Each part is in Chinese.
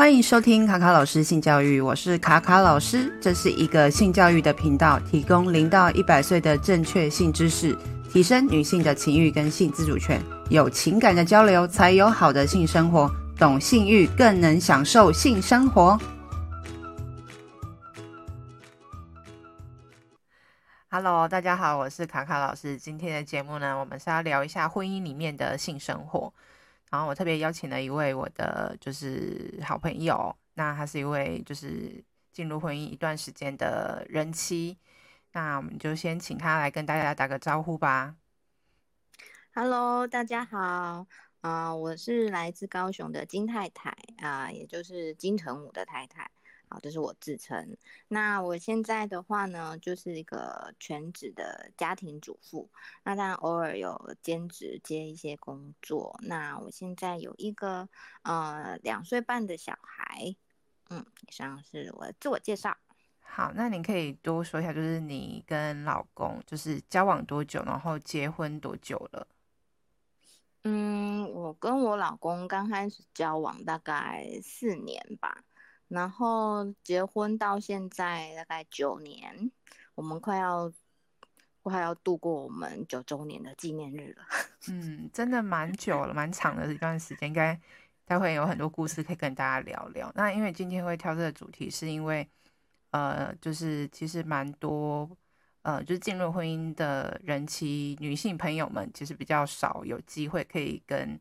欢迎收听卡卡老师性教育，我是卡卡老师，这是一个性教育的频道，提供零到一百岁的正确性知识，提升女性的情欲跟性自主权，有情感的交流才有好的性生活，懂性欲更能享受性生活。Hello，大家好，我是卡卡老师，今天的节目呢，我们是要聊一下婚姻里面的性生活。然后我特别邀请了一位我的就是好朋友，那他是一位就是进入婚姻一段时间的人妻，那我们就先请他来跟大家打个招呼吧。Hello，大家好，啊、我是来自高雄的金太太啊、也就是金城武的太太。好，这是我自称。那我现在的话呢，就是一个全职的家庭主妇。那当然偶尔有兼职接一些工作。那我现在有一个呃两岁半的小孩。嗯，以上是我的自我介绍。好，那你可以多说一下，就是你跟老公就是交往多久，然后结婚多久了？嗯，我跟我老公刚开始交往大概四年吧。然后结婚到现在大概九年，我们快要快要度过我们九周年的纪念日了。嗯，真的蛮久了，蛮长的一段时间，应该待会有很多故事可以跟大家聊聊。那因为今天会挑这个主题，是因为呃，就是其实蛮多呃，就是进入婚姻的人妻女性朋友们，其实比较少有机会可以跟。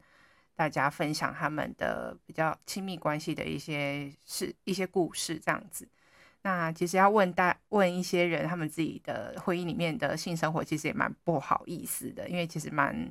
大家分享他们的比较亲密关系的一些事、一些故事，这样子。那其实要问大问一些人，他们自己的婚姻里面的性生活，其实也蛮不好意思的，因为其实蛮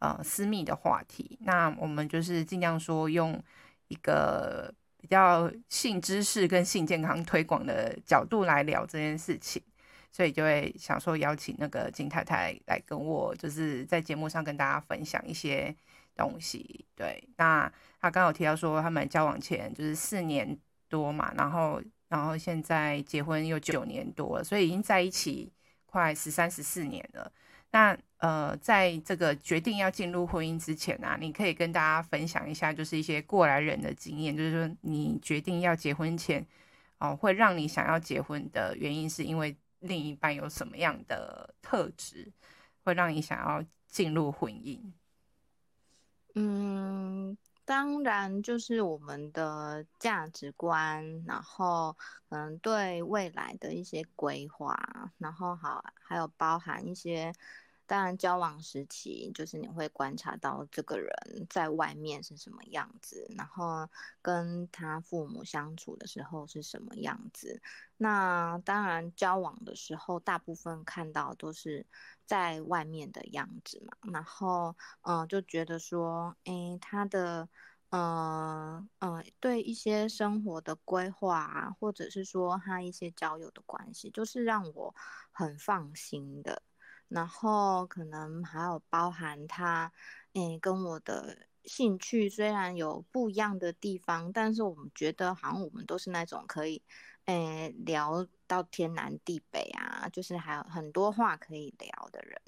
呃私密的话题。那我们就是尽量说用一个比较性知识跟性健康推广的角度来聊这件事情，所以就会想说邀请那个金太太来跟我，就是在节目上跟大家分享一些。东西对，那他刚刚有提到说他们交往前就是四年多嘛，然后然后现在结婚又九年多了，所以已经在一起快十三十四年了。那呃，在这个决定要进入婚姻之前啊，你可以跟大家分享一下，就是一些过来人的经验，就是说你决定要结婚前哦、呃，会让你想要结婚的原因，是因为另一半有什么样的特质，会让你想要进入婚姻？嗯，当然就是我们的价值观，然后嗯，对未来的一些规划，然后好，还有包含一些。当然，交往时期就是你会观察到这个人在外面是什么样子，然后跟他父母相处的时候是什么样子。那当然，交往的时候大部分看到都是在外面的样子嘛。然后，嗯、就觉得说，诶，他的，呃，呃，对一些生活的规划啊，或者是说他一些交友的关系，就是让我很放心的。然后可能还有包含他，诶，跟我的兴趣虽然有不一样的地方，但是我们觉得好像我们都是那种可以，诶，聊到天南地北啊，就是还有很多话可以聊的人。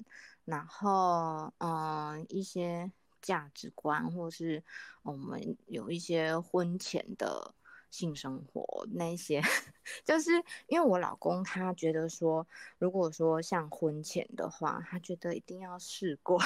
然后，嗯，一些价值观，或是我们有一些婚前的。性生活那些，就是因为我老公他觉得说，如果说像婚前的话，他觉得一定要试过。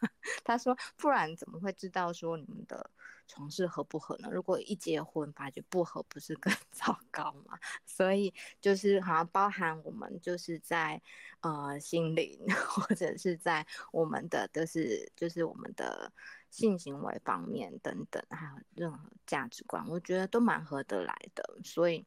他说，不然怎么会知道说你们的床事合不合呢？如果一结婚发觉不合，不是更 糟糕吗？所以就是好像包含我们就是在呃心灵，或者是在我们的就是就是我们的。性行为方面等等，还有任何价值观，我觉得都蛮合得来的。所以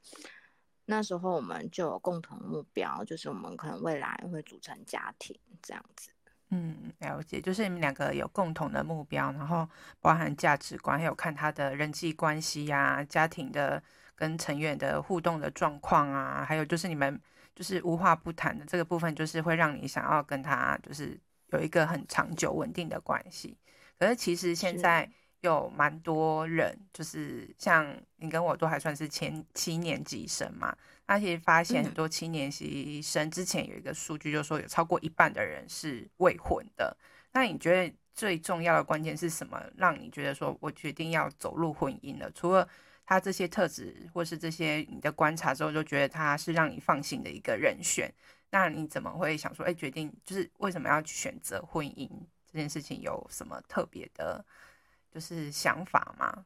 那时候我们就有共同目标，就是我们可能未来会组成家庭这样子。嗯，了解，就是你们两个有共同的目标，然后包含价值观，还有看他的人际关系呀、啊、家庭的跟成员的互动的状况啊，还有就是你们就是无话不谈的这个部分，就是会让你想要跟他就是有一个很长久稳定的关系。可是其实现在有蛮多人，就是像你跟我都还算是前七年级生嘛，那其实发现很多七年级生之前有一个数据，就是说有超过一半的人是未婚的。那你觉得最重要的关键是什么，让你觉得说我决定要走入婚姻了？除了他这些特质或是这些你的观察之后，就觉得他是让你放心的一个人选。那你怎么会想说，哎，决定就是为什么要去选择婚姻这件事情？有什么特别的，就是想法吗？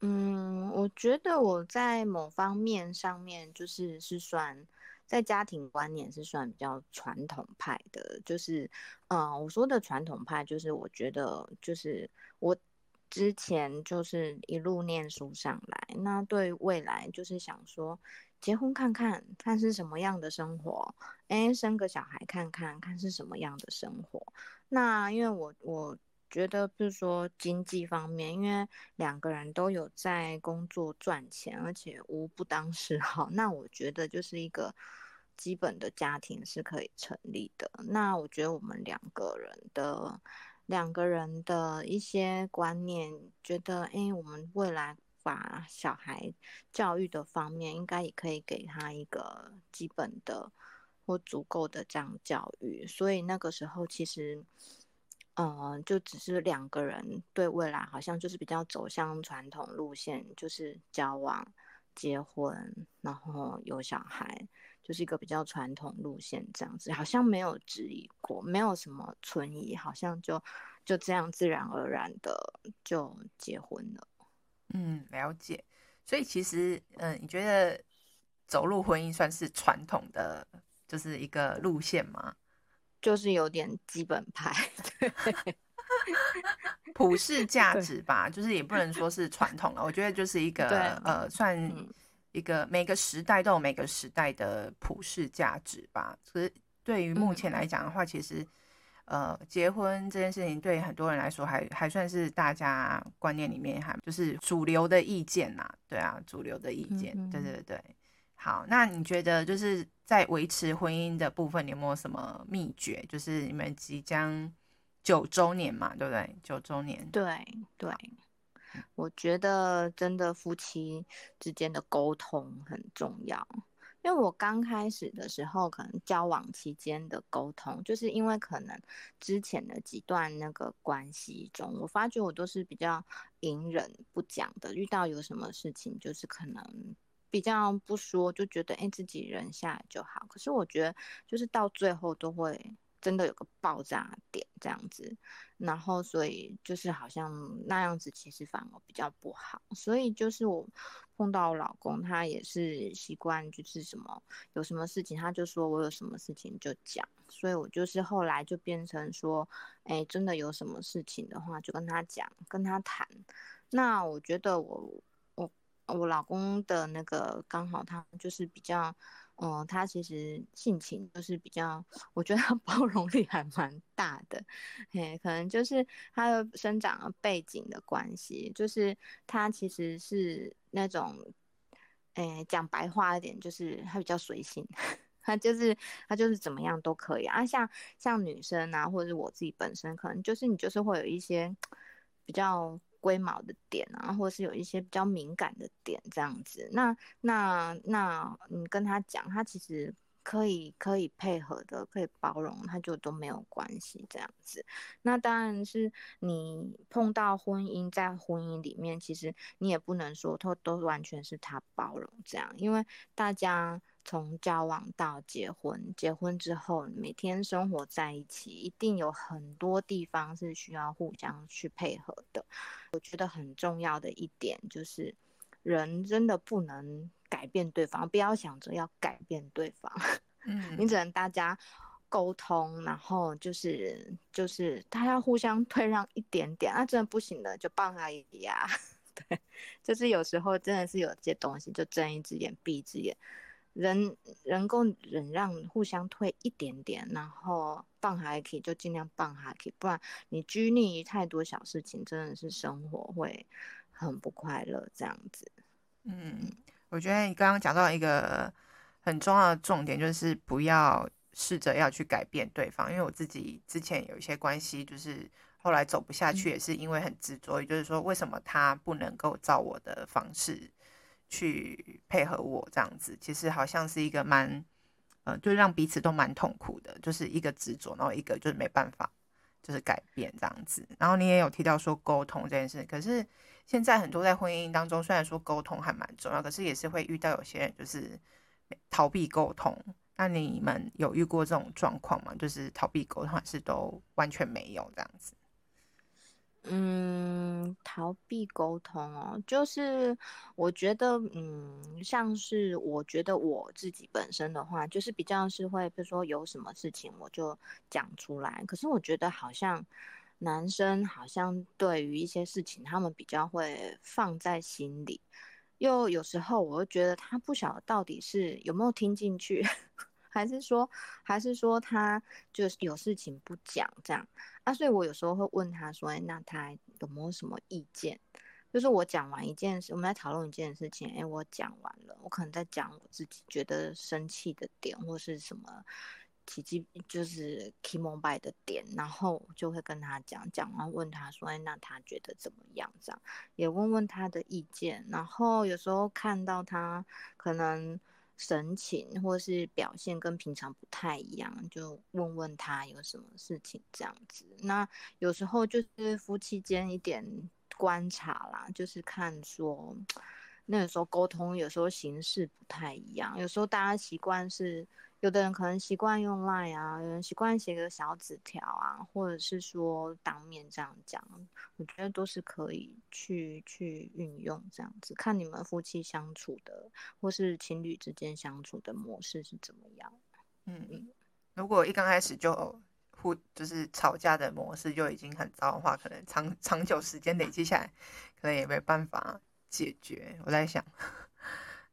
嗯，我觉得我在某方面上面就是是算在家庭观念是算比较传统派的，就是，嗯，我说的传统派就是我觉得就是我之前就是一路念书上来，那对未来就是想说结婚看看看是什么样的生活，哎，生个小孩看看看是什么样的生活，那因为我我。觉得，比如说经济方面，因为两个人都有在工作赚钱，而且无不当时好，那我觉得就是一个基本的家庭是可以成立的。那我觉得我们两个人的两个人的一些观念，觉得哎，我们未来把小孩教育的方面，应该也可以给他一个基本的或足够的这样教育。所以那个时候其实。嗯、就只是两个人对未来好像就是比较走向传统路线，就是交往、结婚，然后有小孩，就是一个比较传统路线这样子，好像没有质疑过，没有什么存疑，好像就就这样自然而然的就结婚了。嗯，了解。所以其实，嗯，你觉得走入婚姻算是传统的，就是一个路线吗？就是有点基本派，对，普世价值吧，就是也不能说是传统了。我觉得就是一个呃，算一个每个时代都有每个时代的普世价值吧。可是对于目前来讲的话，其实呃，结婚这件事情对很多人来说还还算是大家观念里面还就是主流的意见呐。对啊，主流的意见，对对对。好，那你觉得就是在维持婚姻的部分，你有没有什么秘诀？就是你们即将九周年嘛，对不对？九周年，对对，我觉得真的夫妻之间的沟通很重要。因为我刚开始的时候，可能交往期间的沟通，就是因为可能之前的几段那个关系中，我发觉我都是比较隐忍不讲的，遇到有什么事情，就是可能。比较不说，就觉得哎，自己忍下来就好。可是我觉得，就是到最后都会真的有个爆炸点这样子，然后所以就是好像那样子，其实反而比较不好。所以就是我碰到我老公，他也是习惯就是什么有什么事情，他就说我有什么事情就讲。所以我就是后来就变成说，哎，真的有什么事情的话，就跟他讲，跟他谈。那我觉得我。我老公的那个刚好他就是比较，嗯、他其实性情就是比较，我觉得他 包容力还蛮大的，嘿，可能就是他的生长背景的关系，就是他其实是那种，诶，讲白话一点就是他比较随性，他就是他就是怎么样都可以啊，像像女生啊，或者是我自己本身，可能就是你就是会有一些比较。龟毛的点啊，或者是有一些比较敏感的点，这样子。那那那你跟他讲，他其实可以可以配合的，可以包容，他就都没有关系这样子。那当然是你碰到婚姻，在婚姻里面，其实你也不能说都都完全是他包容这样，因为大家。从交往到结婚，结婚之后每天生活在一起，一定有很多地方是需要互相去配合的。我觉得很重要的一点就是，人真的不能改变对方，不要想着要改变对方。嗯，你只能大家沟通，然后就是就是大家互相退让一点点，那真的不行的就帮他一下。对，就是有时候真的是有些东西就睁一只眼闭一只眼。人能够忍让，互相退一点点，然后放还可以，就尽量放还可以，不然你拘泥于太多小事情，真的是生活会很不快乐。这样子，嗯，我觉得你刚刚讲到一个很重要的重点，就是不要试着要去改变对方，因为我自己之前有一些关系，就是后来走不下去，也是因为很执着，也就是说，为什么他不能够照我的方式。去配合我这样子，其实好像是一个蛮，呃，就让彼此都蛮痛苦的，就是一个执着，然后一个就是没办法，就是改变这样子。然后你也有提到说沟通这件事，可是现在很多在婚姻当中，虽然说沟通还蛮重要，可是也是会遇到有些人就是逃避沟通。那你们有遇过这种状况吗？就是逃避沟通，还是都完全没有这样子？嗯，逃避沟通哦，就是我觉得，嗯，像是我觉得我自己本身的话，就是比较是会，比如说有什么事情我就讲出来。可是我觉得好像男生好像对于一些事情，他们比较会放在心里，又有时候我又觉得他不晓得到底是有没有听进去。还是说，还是说他就是有事情不讲这样啊？所以我有时候会问他说：“哎，那他有没有什么意见？就是我讲完一件事，我们在讨论一件事情，哎，我讲完了，我可能在讲我自己觉得生气的点，或是什么奇迹，就是 key moment 的点，然后就会跟他讲讲完，问他说：哎，那他觉得怎么样？这样也问问他的意见，然后有时候看到他可能。”神情或是表现跟平常不太一样，就问问他有什么事情这样子。那有时候就是夫妻间一点观察啦，就是看说那个时候沟通有时候形式不太一样，有时候大家习惯是。有的人可能习惯用 Line 啊，有人习惯写个小纸条啊，或者是说当面这样讲，我觉得都是可以去去运用这样子。看你们夫妻相处的，或是情侣之间相处的模式是怎么样。嗯嗯，如果一刚开始就互就是吵架的模式就已经很糟的话，可能长长久时间累积下来，可能也没办法解决。我在想。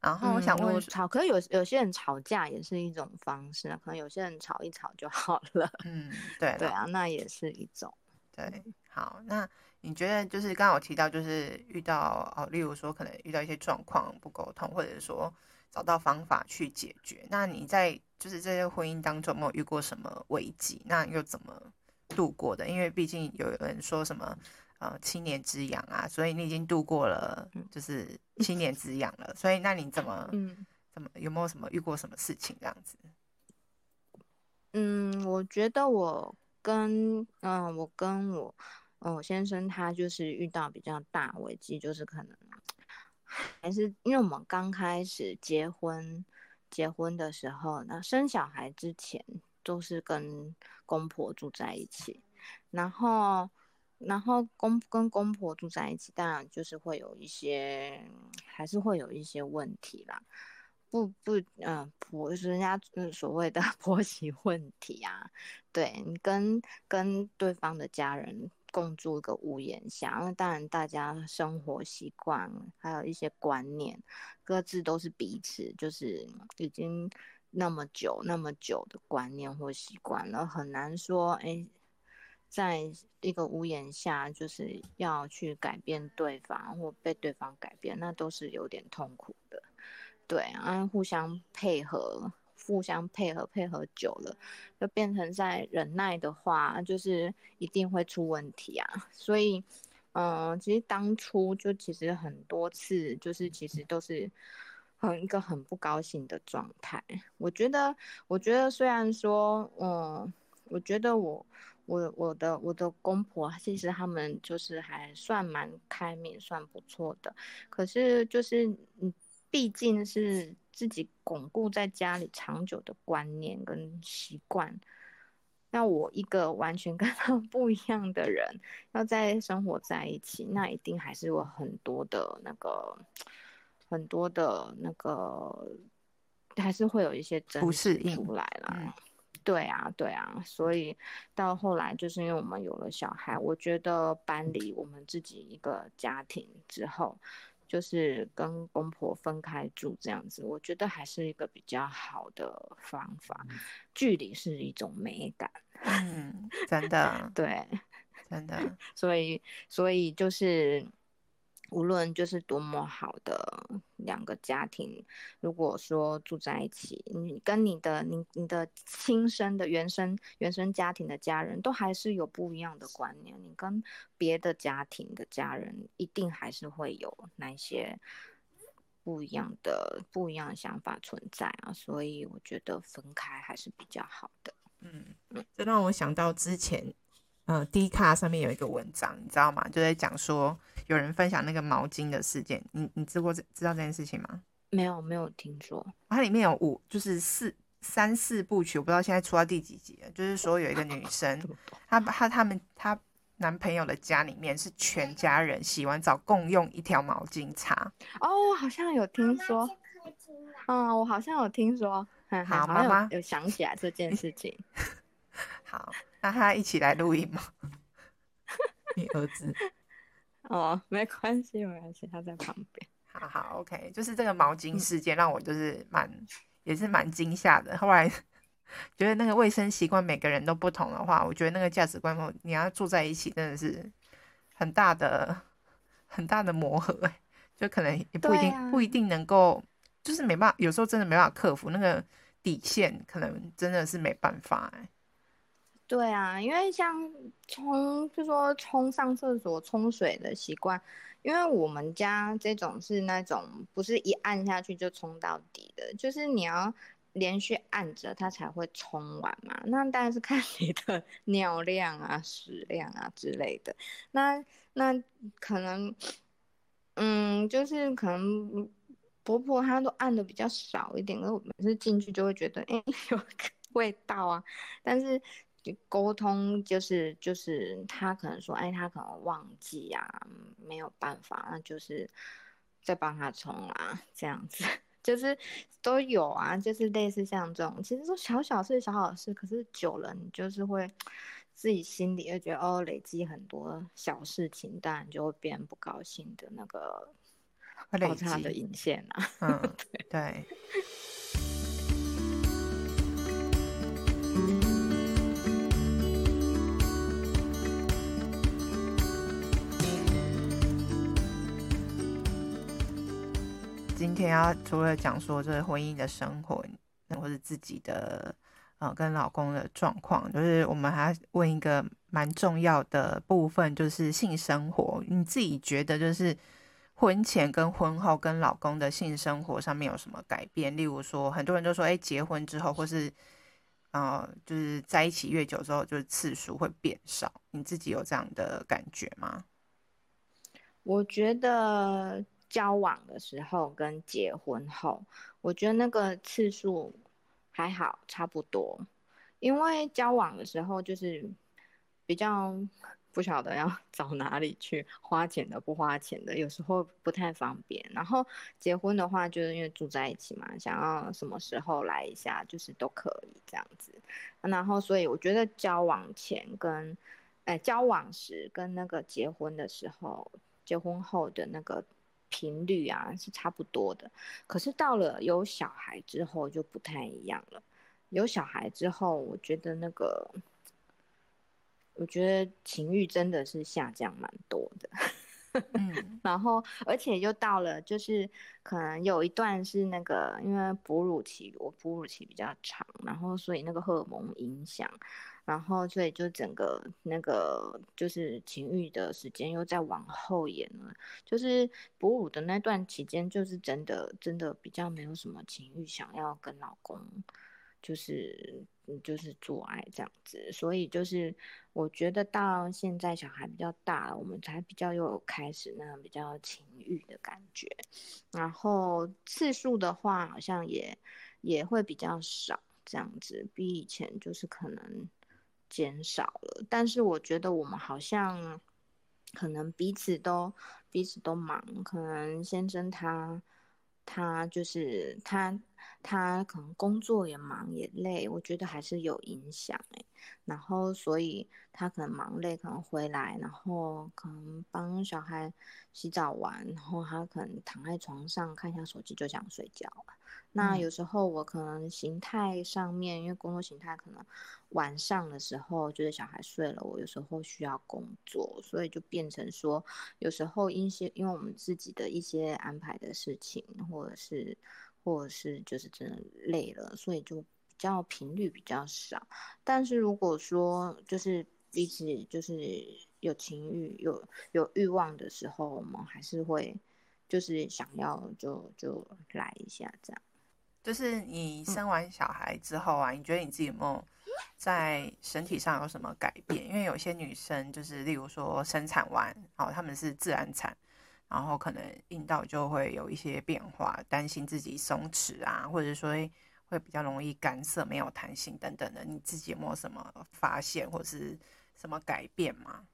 然后我想问，嗯、吵，可是有有些人吵架也是一种方式啊，可能有些人吵一吵就好了。嗯，对，对啊，那也是一种。对，好，那你觉得就是刚刚我提到，就是遇到哦，例如说可能遇到一些状况不沟通，或者说找到方法去解决。那你在就是这些婚姻当中，有没有遇过什么危机？那又怎么度过的？因为毕竟有人说什么。呃，七年之痒啊，所以你已经度过了，就是七年之痒了。所以，那你怎么，嗯，怎么有没有什么遇过什么事情这样子？嗯，我觉得我跟，嗯，我跟我，嗯，我先生他就是遇到比较大危机，就是可能还是因为我们刚开始结婚，结婚的时候，那生小孩之前都是跟公婆住在一起，然后。然后公跟公婆住在一起，当然就是会有一些，还是会有一些问题啦。不不，嗯、呃，婆是人家所谓的 婆媳问题啊。对，你跟跟对方的家人共住一个屋檐下，那当然大家生活习惯还有一些观念，各自都是彼此就是已经那么久那么久的观念或习惯了，很难说哎。在一个屋檐下，就是要去改变对方或被对方改变，那都是有点痛苦的。对啊，互相配合，互相配合，配合久了，就变成在忍耐的话，就是一定会出问题啊。所以，嗯、其实当初就其实很多次，就是其实都是很一个很不高兴的状态。我觉得，我觉得虽然说，嗯，我觉得我。我我的我的公婆其实他们就是还算蛮开明，算不错的。可是就是嗯，毕竟是自己巩固在家里长久的观念跟习惯，那我一个完全 跟他们不一样的人，要在生活在一起，那一定还是有很多的那个很多的那个，还是会有一些争执出来了。对啊，对啊，所以到后来就是因为我们有了小孩，我觉得搬离我们自己一个家庭之后，就是跟公婆分开住这样子，我觉得还是一个比较好的方法。距离是一种美感，嗯，真的，对，真的，所以，所以就是。无论就是多么好的两个家庭，如果说住在一起，你跟你的你你的亲生的原生原生家庭的家人都还是有不一样的观念，你跟别的家庭的家人一定还是会有那些不一样的不一样的想法存在啊，所以我觉得分开还是比较好的。嗯，这让我想到之前。呃，D 卡上面有一个文章，你知道吗？就在讲说有人分享那个毛巾的事件。你你知过知道这件事情吗？没有，没有听说。它里面有五，就是四三四部曲，我不知道现在出到第几集了。就是说有一个女生，她她他们她男朋友的家里面是全家人洗完澡共用一条毛巾擦。哦，我好像有听说。嗯，我好像有听说。嗯、好，妈妈有，有想起来这件事情。好。那他一起来录音吗？你儿子？哦，没关系，没关系，他在旁边。好好，OK，就是这个毛巾事件让我就是蛮、嗯、也是蛮惊吓的。后来觉得那个卫生习惯每个人都不同的话，我觉得那个价值观你要住在一起真的是很大的很大的磨合，就可能也不一定、啊、不一定能够，就是没办法，有时候真的没办法克服那个底线，可能真的是没办法哎。对啊，因为像冲，就说冲上厕所冲水的习惯，因为我们家这种是那种不是一按下去就冲到底的，就是你要连续按着它才会冲完嘛。那当然是看 你的尿量啊、屎量啊之类的。那那可能，嗯，就是可能婆婆她都按的比较少一点，而我每次进去就会觉得，哎，有味道啊，但是。沟通就是就是他可能说，哎，他可能忘记啊，没有办法，那就是再帮他冲啊，这样子。就是都有啊，就是类似像这种，其实说小小事小小事，可是久了你就是会自己心里会觉得哦，累积很多小事情，当然就会变不高兴的那个爆炸的引线啊，嗯，对。对今天要除了讲说这婚姻的生活，或是自己的呃跟老公的状况，就是我们还问一个蛮重要的部分，就是性生活。你自己觉得就是婚前跟婚后跟老公的性生活上面有什么改变？例如说，很多人都说，哎，结婚之后或是呃就是在一起越久之后，就是次数会变少。你自己有这样的感觉吗？我觉得。交往的时候跟结婚后，我觉得那个次数还好，差不多。因为交往的时候就是比较不晓得要 找哪里去花钱的，不花钱的，有时候不太方便。然后结婚的话，就是因为住在一起嘛，想要什么时候来一下，就是都可以这样子。然后所以我觉得交往前跟哎交往时跟那个结婚的时候，结婚后的那个。频率啊是差不多的，可是到了有小孩之后就不太一样了。有小孩之后，我觉得那个，我觉得情欲真的是下降蛮多的。嗯，然后而且又到了，就是可能有一段是那个，因为哺乳期，我哺乳期比较长，然后所以那个荷尔蒙影响。然后，所以就整个那个就是情欲的时间又再往后延了。就是哺乳的那段期间，就是真的真的比较没有什么情欲，想要跟老公就是就是做爱这样子。所以就是我觉得到现在小孩比较大了，我们才比较有开始那比较情欲的感觉。然后次数的话，好像也也会比较少这样子，比以前就是可能。减少了，但是我觉得我们好像可能彼此都彼此都忙，可能先生他他就是他他可能工作也忙也累，我觉得还是有影响哎。然后所以他可能忙累，可能回来，然后可能帮小孩洗澡完，然后他可能躺在床上看一下手机就想睡觉了。那有时候我可能形态上面，因为工作形态可能晚上的时候就是小孩睡了，我有时候需要工作，所以就变成说有时候一些因为我们自己的一些安排的事情，或者是或者是就是真的累了，所以就比较频率比较少。但是如果说就是彼此就是有情欲、有有欲望的时候，我们还是会就是想要就就来一下这样。就是你生完小孩之后啊，你觉得你自己有没有在身体上有什么改变？因为有些女生就是，例如说生产完，哦，她们是自然产，然后可能阴道就会有一些变化，担心自己松弛啊，或者说会比较容易干涩、没有弹性等等的。你自己有没有什么发现或者是什么改变吗？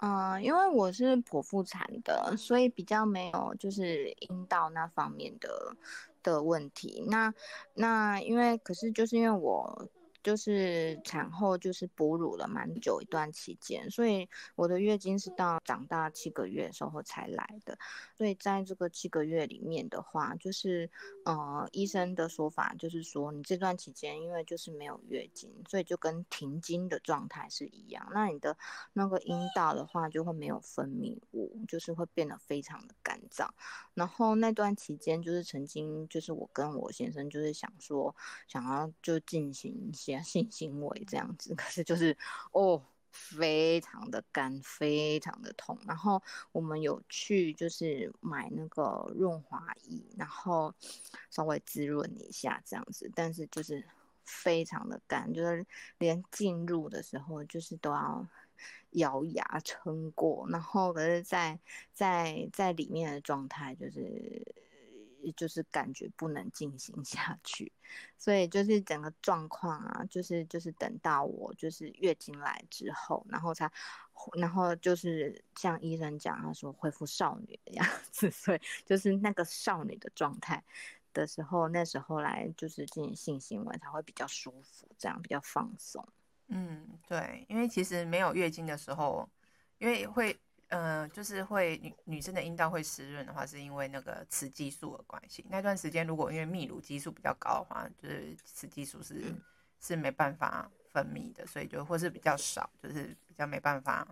嗯、因为我是剖腹产的，所以比较没有就是阴道那方面的的问题。那那因为可是就是因为我。就是产后就是哺乳了蛮久一段期间，所以我的月经是到长大七个月的时候才来的。所以在这个七个月里面的话，就是呃医生的说法就是说，你这段期间因为就是没有月经，所以就跟停经的状态是一样。那你的那个阴道的话就会没有分泌物，就是会变得非常的干燥。然后那段期间就是曾经就是我跟我先生就是想说想要就进行一些。性行为这样子，可是就是哦，非常的干，非常的痛。然后我们有去就是买那个润滑液，然后稍微滋润一下这样子，但是就是非常的干，就是连进入的时候就是都要咬牙撑过。然后可是在在在里面的状态就是。就是感觉不能进行 下去，所以就是整个状况啊，就是就是等到我就是月经来之后，然后才，然后就是像医生讲，他说恢复少女的样子，所以就是那个少女的状态的时候，那时候来就是进行性行为才会比较舒服，这样比较放松。嗯，对，因为其实没有月经的时候，因为会。嗯、呃，就是会女女生的阴道会湿润的话，是因为那个雌激素的关系。那段时间如果因为泌乳激素比较高的话，就是雌激素是是没办法分泌的，所以就或是比较少，就是比较没办法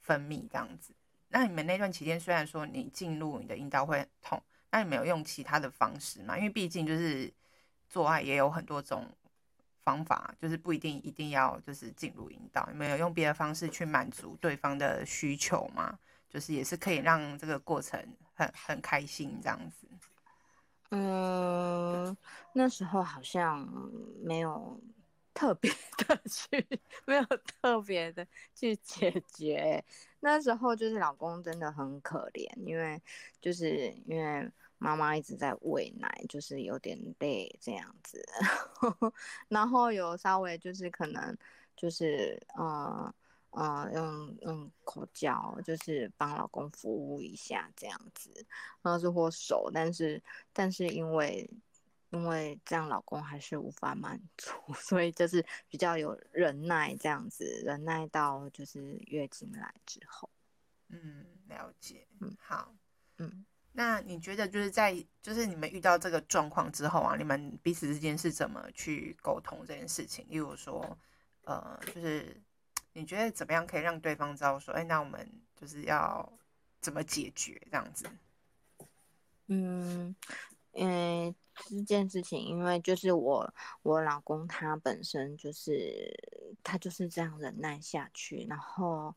分泌这样子。那你们那段期间虽然说你进入你的阴道会很痛，那你没有用其他的方式嘛？因为毕竟就是做爱也有很多种。方法就是不一定一定要就是进入阴道，没有用别的方式去满足对方的需求吗？就是也是可以让这个过程很很开心这样子。嗯，那时候好像没有特别的 去，没有特别的去解决。那时候就是老公真的很可怜，因为就是因为。妈妈一直在喂奶，就是有点累这样子，然后有稍微就是可能就是呃呃用用口交，就是帮老公服务一下这样子，然后是或手，但是但是因为因为这样老公还是无法满足，所以就是比较有忍耐这样子，忍耐到就是月经来之后，嗯，了解，嗯，好，嗯。那你觉得就是在就是你们遇到这个状况之后啊，你们彼此之间是怎么去沟通这件事情？例如说，呃，就是你觉得怎么样可以让对方知道说，哎，那我们就是要怎么解决这样子？嗯，因为这件事情，因为就是我我老公他本身就是他就是这样忍耐下去，然后。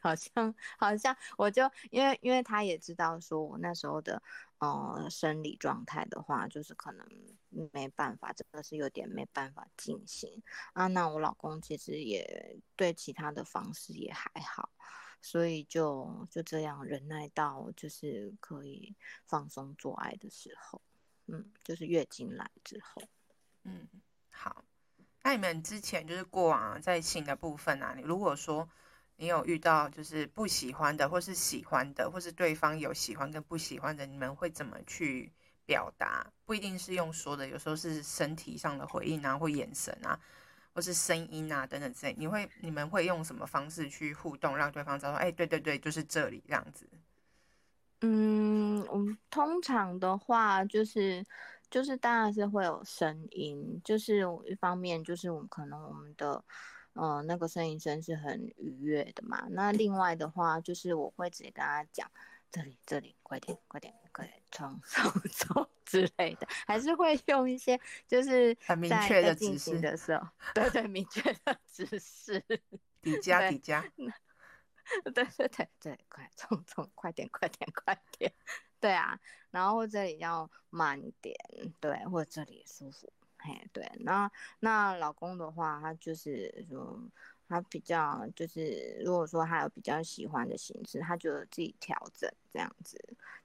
好像好像我就因为因为他也知道说我那时候的呃生理状态的话，就是可能没办法，真的是有点没办法进行啊。那我老公其实也对其他的方式也还好，所以就就这样忍耐到就是可以放松做爱的时候，嗯，就是月经来之后，嗯，好。那你们之前就是过往，在性的部分啊，你如果说。你有遇到就是不喜欢的，或是喜欢的，或是对方有喜欢跟不喜欢的，你们会怎么去表达？不一定是用说的，有时候是身体上的回应啊，或眼神啊，或是声音啊等等之类。你会你们会用什么方式去互动，让对方知道说，哎，对对对，就是这里这样子。嗯，我们通常的话就是就是当然是会有声音，就是一方面就是我们可能我们的。嗯，那个声音声是很愉悦的嘛。那另外的话，就是我会直接跟他讲，这里这里，快点快点快点冲 冲冲之类的，还是会用一些就是很明确的指示的时候，对对，明确的指示，底加底加，对对对对，快冲冲，快点快点快点，对啊，然后这里要慢一点，对，或者这里也舒服，嘿，对，那那老公的话，他就是说，他比较就是，如果说他有比较喜欢的形式，他就自己调整这样子，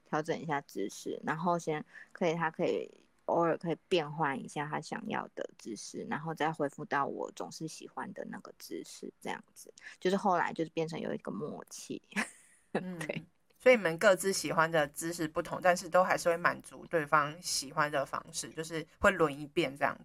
调整一下姿势，然后先可以，他可以偶尔可以变换一下他想要的姿势，然后再恢复到我总是喜欢的那个姿势，这样子，就是后来就是变成有一个默契，嗯，对。所以你们各自喜欢的姿势不同，但是都还是会满足对方喜欢的方式，就是会轮一遍这样子。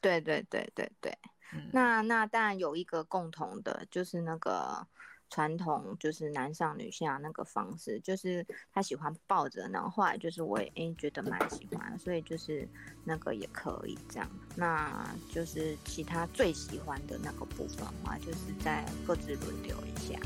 对对对对对。嗯、那那当然有一个共同的，就是那个传统，就是男上女下那个方式，就是他喜欢抱着，然后后来就是我也诶、欸、觉得蛮喜欢，所以就是那个也可以这样。那就是其他最喜欢的那个部分的话，就是在各自轮流一下。